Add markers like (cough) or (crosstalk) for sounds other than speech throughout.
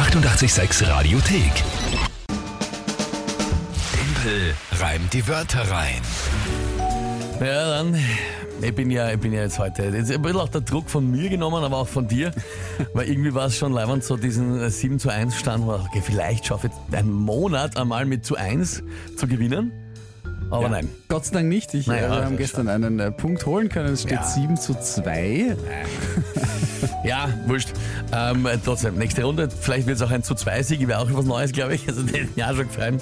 886 Radiothek. Tempel reimt die Wörter rein. Ja, dann. Ich bin ja, ich bin ja jetzt heute jetzt ein bisschen auch der Druck von mir genommen, aber auch von dir, (laughs) weil irgendwie war es schon leibend, so diesen 7 zu 1 Stand, wo ich, okay, vielleicht schaffe ich jetzt einen Monat einmal mit zu 1 zu gewinnen. Aber nein. Gott sei Dank nicht. Ich, Naja, äh, wir haben gestern einen äh, Punkt holen können. Es steht Ja. 7 zu 2. Ja, wurscht. Ähm, trotzdem, nächste Runde. Vielleicht wird es auch ein zu 2 Sieg, wäre auch was Neues, glaube ich. Also den ja schon gefallen.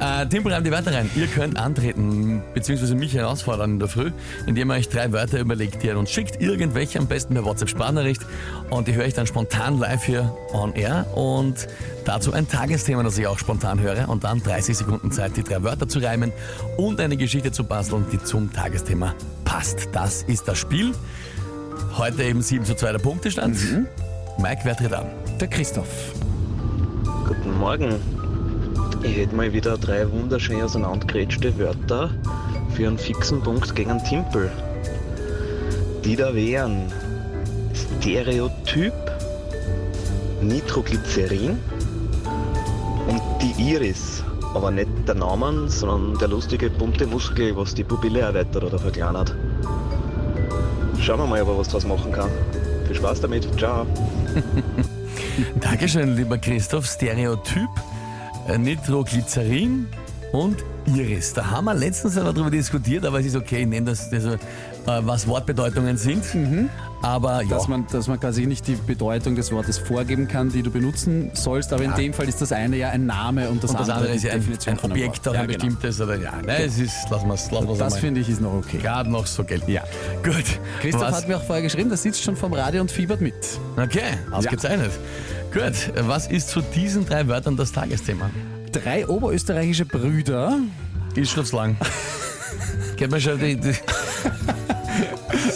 Äh, Timpel reimt die Wörter rein. Ihr könnt antreten, beziehungsweise mich herausfordern in der Früh, indem ihr euch drei Wörter überlegt, die ihr uns schickt. Irgendwelche, am besten per WhatsApp-Sprachnachricht. Und die höre ich dann spontan live hier on air. Und dazu ein Tagesthema, das ich auch spontan höre. Und dann 30 Sekunden Zeit, die drei Wörter zu reimen und eine Geschichte zu basteln, die zum Tagesthema passt. Das ist das Spiel. Heute eben 7 zu 2 der Punktestand. Mike, wer tritt an? Der Christoph. Guten Morgen. Ich hätte mal wieder drei wunderschön auseinandergerätschte Wörter für einen fixen Punkt gegen einen Timpel. Die da wären Stereotyp, Nitroglycerin und die Iris. Aber nicht der Name, sondern der lustige bunte Muskel, was die Pupille erweitert oder verkleinert. Schauen wir mal, ob er was draus machen kann. Viel Spaß damit. Ciao. (laughs) Dankeschön, lieber Christoph. Stereotyp, Nitroglycerin und Iris. Da haben wir letztens darüber diskutiert, aber es ist okay, ich nenne das, also, was Wortbedeutungen sind. Aber ja, Dass, man, dass man quasi nicht die Bedeutung des Wortes vorgeben kann, die du benutzen sollst. Aber in dem Fall ist das eine ja ein Name und das, und das andere ist die ja ein, Definition ein Objekt auch ja, ein genau. bestimmtes. Oder, ja, nein, es ist, wir es lassen wir's Das finde ich ist noch okay. gerade noch so gelten. Ja. Gut. Christoph was? hat mir auch vorher geschrieben, der sitzt schon vom Radio und fiebert mit. Okay, ausgezeichnet. Gut, was ist zu diesen drei Wörtern das Tagesthema? Drei oberösterreichische Brüder Ist schon lang. (laughs) Geht mir schon die, die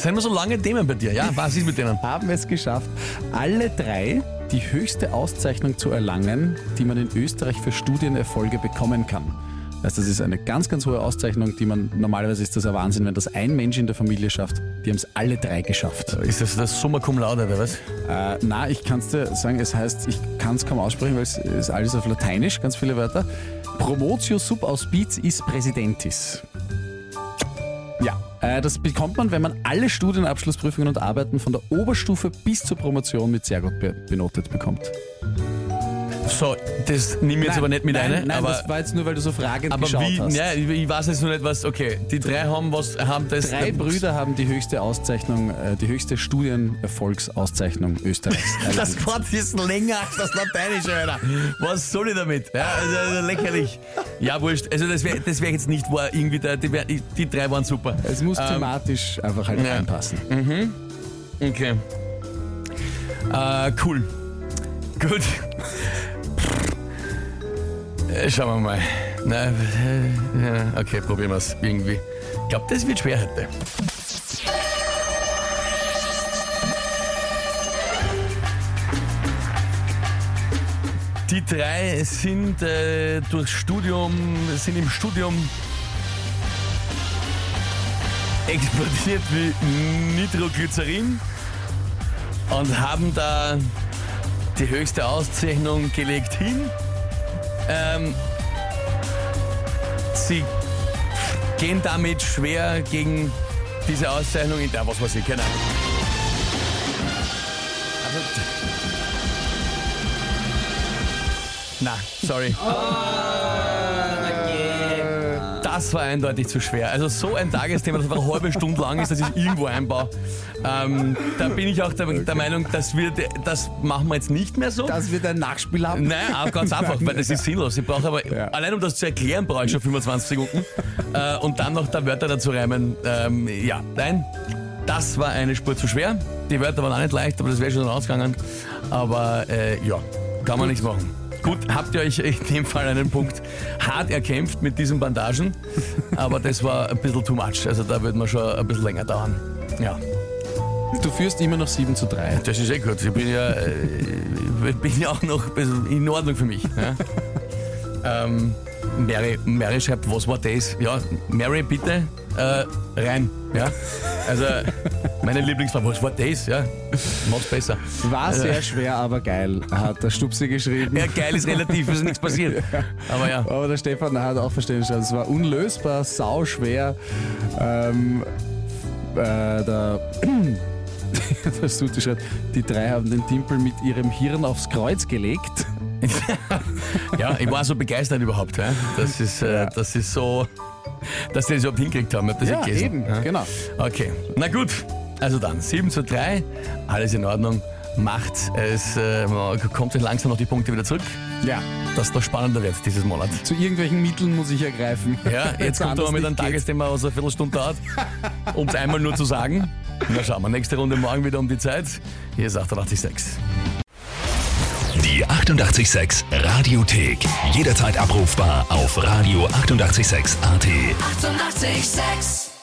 sind immer so lange Themen bei dir, ja? Was ist mit denen? haben es geschafft, alle drei die höchste Auszeichnung zu erlangen, die man in Österreich für Studienerfolge bekommen kann. Also das ist eine ganz, ganz hohe Auszeichnung, die man, normalerweise ist das ein Wahnsinn, wenn das ein Mensch in der Familie schafft. Die haben es alle drei geschafft. Ist das das Summa Cum Laude, oder was? Äh, na, ich kann es dir sagen, es heißt, ich kann es kaum aussprechen, weil es ist alles auf Lateinisch, ganz viele Wörter. Promotio sub auspiciis presidentis. Äh, das bekommt man, wenn man alle Studienabschlussprüfungen und Arbeiten von der Oberstufe bis zur Promotion mit sehr gut be benotet bekommt. So, das nehme ich jetzt aber nicht mit nein, rein. Nein, aber das war jetzt nur, weil du so fragend aber geschaut wie, hast. ja, ich ich weiß jetzt nur nicht, was, okay, die drei haben was, haben das. Drei Brüder haben die höchste Auszeichnung, äh, die höchste Studienerfolgsauszeichnung Österreichs. (laughs) Das Wort ist länger als das Lateinische, Alter. Was soll ich damit? Ja, also, also lächerlich. Ja, wurscht. Also das wäre das wär jetzt nicht wahr, irgendwie, der, die, wär, die drei waren super. es muss Ähm, thematisch einfach halt ja. reinpassen. Okay. Äh, cool. Gut. Äh, Schauen wir mal. Na, äh, okay, probieren wir es irgendwie. Ich glaube, das wird schwer heute. Die drei sind äh, durchs Studium, sind im Studium explodiert wie Nitroglycerin und haben da die höchste Auszeichnung gelegt hin. Ähm, sie gehen damit schwer gegen diese Auszeichnung in der, was weiß ich, keine Ahnung. Also, na, sorry. Das war eindeutig zu schwer. Also so ein Tagesthema, das einfach eine halbe Stunde lang ist, das ich irgendwo einbaue. Ähm, da bin ich auch der, der Meinung, dass wir, das machen wir jetzt nicht mehr so. Dass wir ein Nachspiel haben. Nein, auch ganz (laughs) einfach, weil das ist sinnlos. Ich brauche aber, Ja. allein um das zu erklären, brauche ich schon 25 Sekunden. Äh, und dann noch da Wörter dazu reimen. Ähm, ja, nein, das war eine Spur zu schwer. Die Wörter waren auch nicht leicht, aber das wäre schon rausgegangen. Aber äh, ja, kann man nichts machen. Gut, habt ihr euch in dem Fall einen Punkt hart erkämpft mit diesen Bandagen, aber das war ein bisschen too much. Also da wird man schon ein bisschen länger dauern. Ja, Du führst immer noch 7 zu 3. das ist eh gut. Ich bin ja, äh, ich bin ja auch noch ein bisschen in Ordnung für mich. Ja? ähm, Mary, Mary schreibt, was war das? Ja, Mary, bitte äh, rein. Ja? Also Meine Lieblingsfrage, was war das? Ja, mach's besser. War sehr schwer, aber geil, hat der Stupsi geschrieben. Ja, geil ist relativ, es ist nichts passiert. (laughs) Aber ja. Aber der Stefan hat auch verstehen schon, es war unlösbar, sauschwer. Ähm, äh, der, (clears throat) der Suti schreibt, die drei haben den Timpel mit ihrem Hirn aufs Kreuz gelegt. (laughs) Ja, ich war so begeistert überhaupt. Ja. Das, ist, äh, das ist so, dass die das überhaupt hingekriegt haben. Ich hab das gelesen. eben, Ja. genau. Okay, na gut. Also dann, 7 zu 3, alles in Ordnung. Macht es, äh, man kommt langsam noch die Punkte wieder zurück, Ja, dass es noch spannender wird dieses Monat. zu irgendwelchen Mitteln muss ich ergreifen. Ja, (laughs) jetzt kommt aber mit einem. Tagesthema, was eine Viertelstunde dauert, (laughs) um es einmal nur zu sagen. Na schauen wir, nächste Runde morgen wieder um die Zeit. Hier ist 886. Die 886 Radiothek. Jederzeit abrufbar auf radio886.at. 886! 886